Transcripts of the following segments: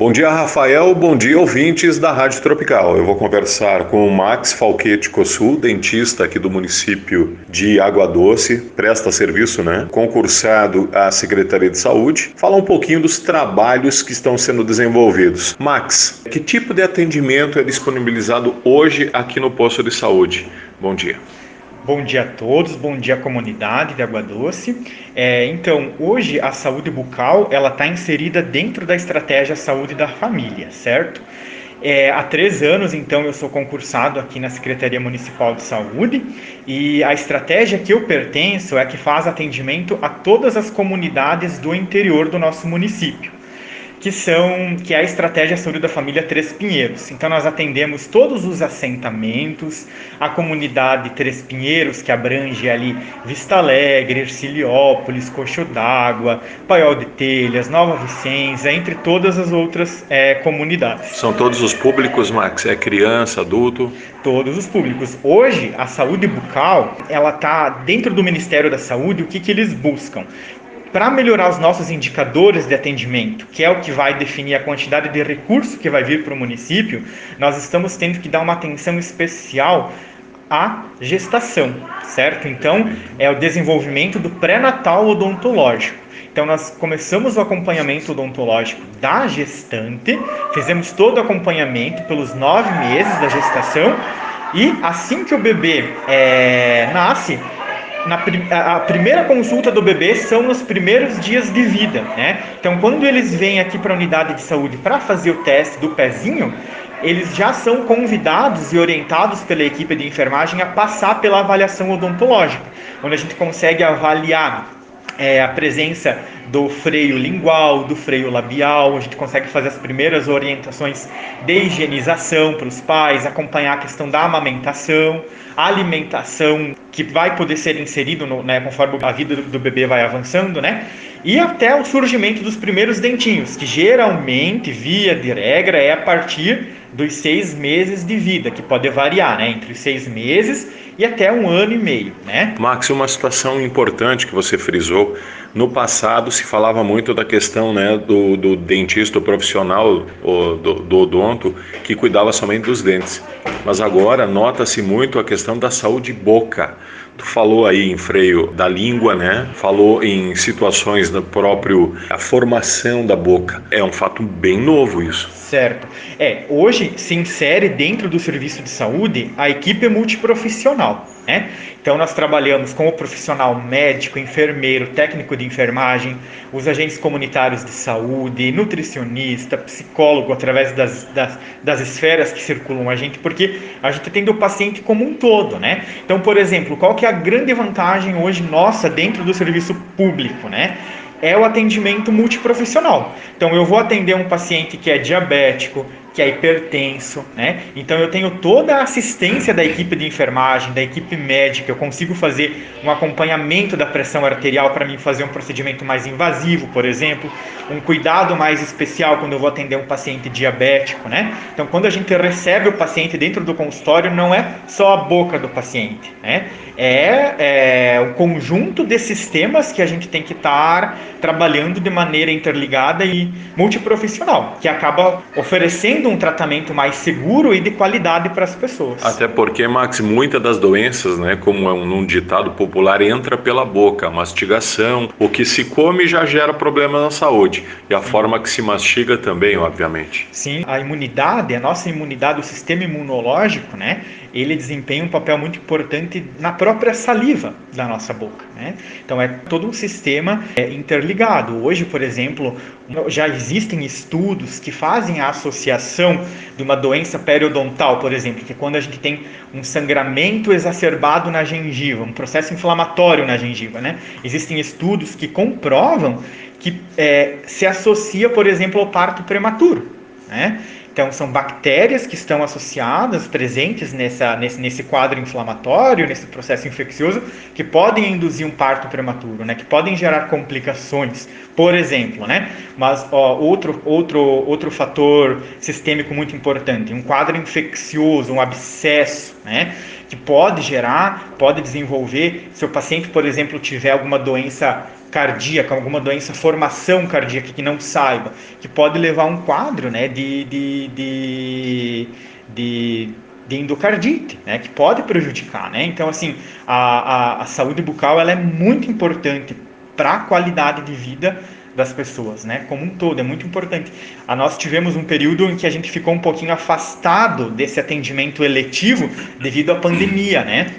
Bom dia, Rafael. Bom dia, ouvintes da Rádio Tropical. Eu vou conversar com o Max Falquete Cossul, dentista aqui do município de Água Doce, presta serviço, né? Concursado à Secretaria de Saúde. Falar um pouquinho dos trabalhos que estão sendo desenvolvidos. Max, que tipo de atendimento é disponibilizado hoje aqui no posto de saúde? Bom dia. Bom dia a todos, bom dia comunidade de Água Doce. É, então, hoje a saúde bucal ela está inserida dentro da estratégia saúde da família, certo? É, há três anos, então, eu sou concursado aqui na Secretaria Municipal de Saúde e a estratégia que eu pertenço é que faz atendimento a todas as comunidades do interior do nosso município que são que é a estratégia saúde da família Três Pinheiros. Então nós atendemos todos os assentamentos, a comunidade Três Pinheiros que abrange ali Vista Alegre, Erciliópolis, Coxo d'Água, Paiol de Telhas, Nova Vicença, entre todas as outras é, comunidades. São todos os públicos, Max? É criança, adulto? Todos os públicos. Hoje a saúde bucal ela está dentro do Ministério da Saúde. O que que eles buscam? Para melhorar os nossos indicadores de atendimento, que é o que vai definir a quantidade de recurso que vai vir para o município, nós estamos tendo que dar uma atenção especial à gestação, certo? Então, é o desenvolvimento do pré-natal odontológico. Então, nós começamos o acompanhamento odontológico da gestante, fizemos todo o acompanhamento pelos nove meses da gestação e assim que o bebê é, nasce, na, a primeira consulta do bebê são nos primeiros dias de vida, né? Então, quando eles vêm aqui para a unidade de saúde para fazer o teste do pezinho, eles já são convidados e orientados pela equipe de enfermagem a passar pela avaliação odontológica, onde a gente consegue avaliar é, a presença do freio lingual, do freio labial, a gente consegue fazer as primeiras orientações de higienização para os pais, acompanhar a questão da amamentação, alimentação que vai poder ser inserido no, né, conforme a vida do, do bebê vai avançando, né? E até o surgimento dos primeiros dentinhos, que geralmente, via de regra, é a partir dos seis meses de vida, que pode variar, né? Entre seis meses e até um ano e meio, né? Max, uma situação importante que você frisou, no passado se falava muito da questão né, do, do dentista profissional, do, do odonto, que cuidava somente dos dentes. Mas agora nota-se muito a questão da saúde boca. Tu falou aí em freio da língua, né? Falou em situações da próprio a formação da boca. É um fato bem novo isso. Certo. É, hoje se insere dentro do serviço de saúde a equipe multiprofissional. Né? Então, nós trabalhamos com o profissional médico, enfermeiro, técnico de enfermagem, os agentes comunitários de saúde, nutricionista, psicólogo, através das, das, das esferas que circulam a gente, porque a gente tem o paciente como um todo. Né? Então, por exemplo, qual que é a grande vantagem hoje nossa dentro do serviço público? Né? É o atendimento multiprofissional. Então, eu vou atender um paciente que é diabético, que é hipertenso, né? Então eu tenho toda a assistência da equipe de enfermagem, da equipe médica, eu consigo fazer um acompanhamento da pressão arterial para mim fazer um procedimento mais invasivo, por exemplo, um cuidado mais especial quando eu vou atender um paciente diabético, né? Então quando a gente recebe o paciente dentro do consultório, não é só a boca do paciente, né? É, é um conjunto de sistemas que a gente tem que estar trabalhando de maneira interligada e multiprofissional, que acaba oferecendo um tratamento mais seguro e de qualidade para as pessoas. Até porque, Max, muitas das doenças, né, como é um, ditado popular, entra pela boca, mastigação, o que se come já gera problema na saúde e a Sim. forma que se mastiga também, obviamente. Sim, a imunidade, a nossa imunidade, o sistema imunológico, né, ele desempenha um papel muito importante na própria saliva da nossa boca. Né? Então é todo um sistema é, interligado. Hoje, por exemplo, já existem estudos que fazem a associação de uma doença periodontal, por exemplo, que é quando a gente tem um sangramento exacerbado na gengiva, um processo inflamatório na gengiva. Né? Existem estudos que comprovam que é, se associa, por exemplo, ao parto prematuro. Né? Então, são bactérias que estão associadas, presentes nessa, nesse, nesse quadro inflamatório, nesse processo infeccioso, que podem induzir um parto prematuro, né? que podem gerar complicações, por exemplo. Né? Mas ó, outro, outro, outro fator sistêmico muito importante, um quadro infeccioso, um abscesso, né? que pode gerar, pode desenvolver. Se o paciente, por exemplo, tiver alguma doença cardíaca, alguma doença, formação cardíaca que não saiba, que pode levar a um quadro né, de, de, de, de de endocardite, né, que pode prejudicar, né? Então, assim, a, a, a saúde bucal ela é muito importante para a qualidade de vida das pessoas, né? Como um todo, é muito importante. A nós tivemos um período em que a gente ficou um pouquinho afastado desse atendimento eletivo devido à pandemia, né?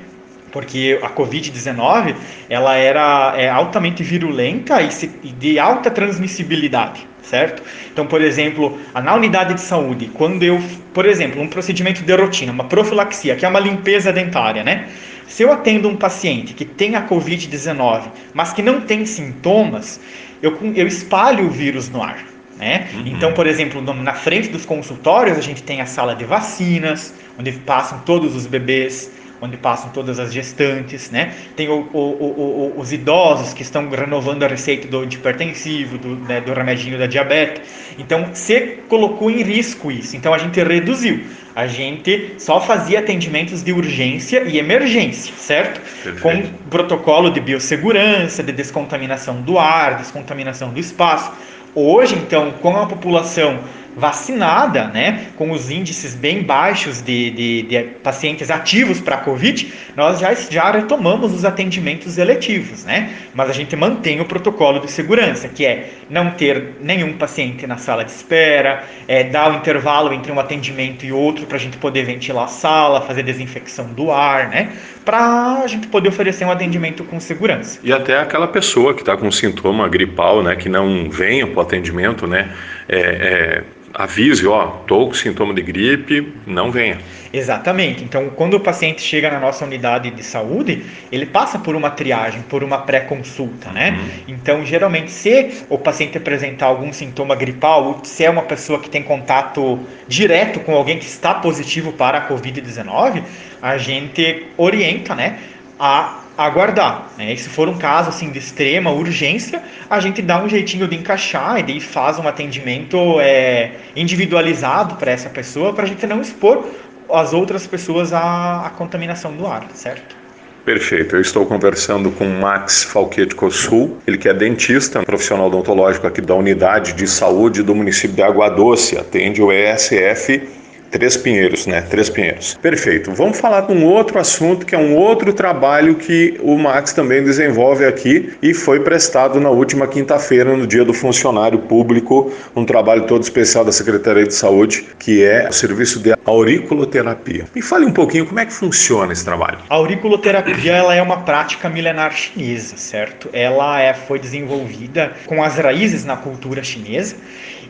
Porque a Covid-19 ela era é, altamente virulenta e, se, e de alta transmissibilidade certo? Então, por exemplo, na unidade de saúde, quando eu, por exemplo, um procedimento de rotina, uma profilaxia, que é uma limpeza dentária, né? Se eu atendo um paciente que tem a Covid-19, mas que não tem sintomas, eu, eu espalho o vírus no ar. Né? Uhum. Então, por exemplo, na frente dos consultórios, a gente tem a sala de vacinas, onde passam todos os bebês onde passam todas as gestantes, né? Tem o, o, os idosos que estão renovando a receita do hipertensivo, do, né, do remedinho da diabetes. Então, você colocou em risco isso. Então, a gente reduziu. A gente só fazia atendimentos de urgência e emergência, certo? Perfeito. Com protocolo de biossegurança, de descontaminação do ar, descontaminação do espaço. Hoje, então, com a população vacinada, né, com os índices bem baixos de, de, de pacientes ativos para a Covid, nós já, já retomamos os atendimentos eletivos, né? Mas a gente mantém o protocolo de segurança, que é não ter nenhum paciente na sala de espera, é, dar o intervalo entre um atendimento e outro para a gente poder ventilar a sala, fazer desinfecção do ar, né? Para a gente poder oferecer um atendimento com segurança. E até aquela pessoa que está com sintoma gripal, né, que não venha para o atendimento, né? É, é avise, ó, tô com sintoma de gripe, não venha. Exatamente. Então, quando o paciente chega na nossa unidade de saúde, ele passa por uma triagem, por uma pré-consulta, né? Uhum. Então, geralmente, se o paciente apresentar algum sintoma gripal, se é uma pessoa que tem contato direto com alguém que está positivo para a COVID-19, a gente orienta, né, a aguardar. Né? E se for um caso assim de extrema urgência, a gente dá um jeitinho de encaixar e daí faz um atendimento é, individualizado para essa pessoa, para a gente não expor as outras pessoas à, à contaminação do ar, certo? Perfeito. Eu estou conversando com Max Falquete Cossul, ele que é dentista, profissional odontológico aqui da Unidade de Saúde do município de Água Doce, atende o ESF Três Pinheiros, né? Três Pinheiros. Perfeito. Vamos falar de um outro assunto que é um outro trabalho que o Max também desenvolve aqui e foi prestado na última quinta-feira, no Dia do Funcionário Público, um trabalho todo especial da Secretaria de Saúde, que é o serviço de auriculoterapia. Me fale um pouquinho como é que funciona esse trabalho. A auriculoterapia ela é uma prática milenar chinesa, certo? Ela é, foi desenvolvida com as raízes na cultura chinesa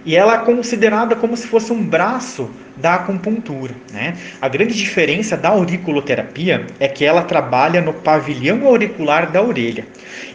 e ela é considerada como se fosse um braço da acupuntura. Né? A grande diferença da auriculoterapia é que ela trabalha no pavilhão auricular da orelha.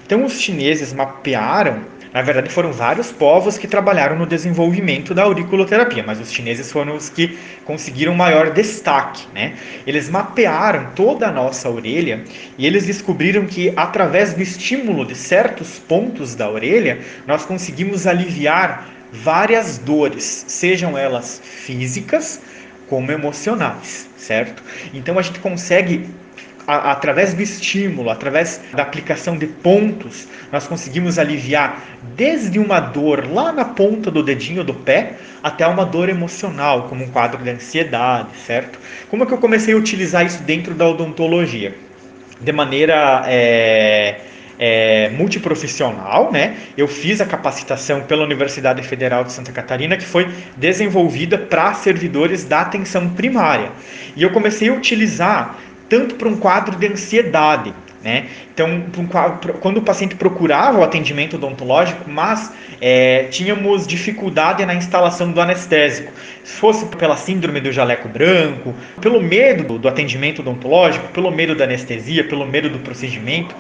Então, os chineses mapearam na verdade, foram vários povos que trabalharam no desenvolvimento da auriculoterapia, mas os chineses foram os que conseguiram maior destaque. Né? Eles mapearam toda a nossa orelha e eles descobriram que, através do estímulo de certos pontos da orelha, nós conseguimos aliviar várias dores, sejam elas físicas como emocionais, certo? Então a gente consegue a, através do estímulo, através da aplicação de pontos, nós conseguimos aliviar desde uma dor lá na ponta do dedinho do pé até uma dor emocional, como um quadro de ansiedade, certo? Como é que eu comecei a utilizar isso dentro da odontologia? De maneira é, é, multiprofissional, né? Eu fiz a capacitação pela Universidade Federal de Santa Catarina, que foi desenvolvida para servidores da atenção primária. E eu comecei a utilizar tanto para um quadro de ansiedade, né? Então, quando o paciente procurava o atendimento odontológico, mas é, tínhamos dificuldade na instalação do anestésico, fosse pela síndrome do jaleco branco, pelo medo do atendimento odontológico, pelo medo da anestesia, pelo medo do procedimento,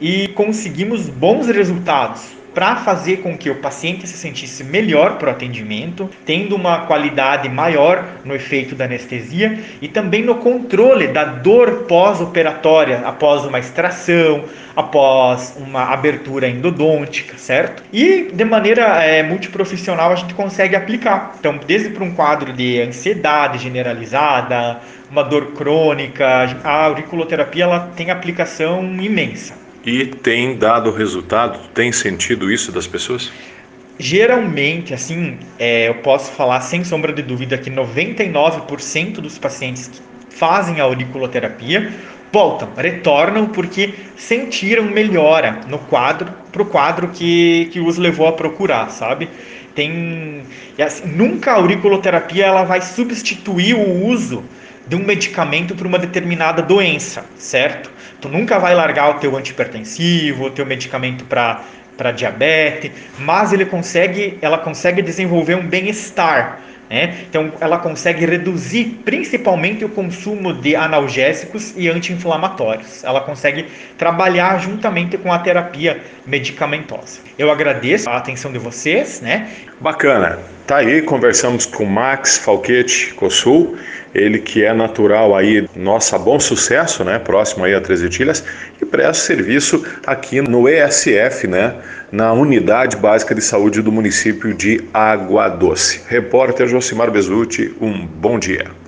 e conseguimos bons resultados para fazer com que o paciente se sentisse melhor para o atendimento, tendo uma qualidade maior no efeito da anestesia e também no controle da dor pós-operatória, após uma extração, após uma abertura endodôntica, certo? E de maneira é, multiprofissional a gente consegue aplicar. Então, desde para um quadro de ansiedade generalizada, uma dor crônica, a auriculoterapia ela tem aplicação imensa. E tem dado resultado? Tem sentido isso das pessoas? Geralmente, assim, é, eu posso falar sem sombra de dúvida que 99% dos pacientes que fazem a auriculoterapia voltam, retornam porque sentiram melhora no quadro, para o quadro que, que os levou a procurar, sabe? Tem, assim, nunca a auriculoterapia ela vai substituir o uso de um medicamento para uma determinada doença, certo? Tu nunca vai largar o teu antipertensivo, o teu medicamento para para diabetes, mas ele consegue, ela consegue desenvolver um bem-estar. Né? Então, ela consegue reduzir principalmente o consumo de analgésicos e anti-inflamatórios. Ela consegue trabalhar juntamente com a terapia medicamentosa. Eu agradeço a atenção de vocês. Né? Bacana. Tá aí, conversamos com Max Falquete Cossul ele que é natural aí, nossa, bom sucesso, né, próximo aí a Três Etilhas, e presta serviço aqui no ESF, né, na Unidade Básica de Saúde do município de Água Doce. Repórter Josimar Bezutti, um bom dia.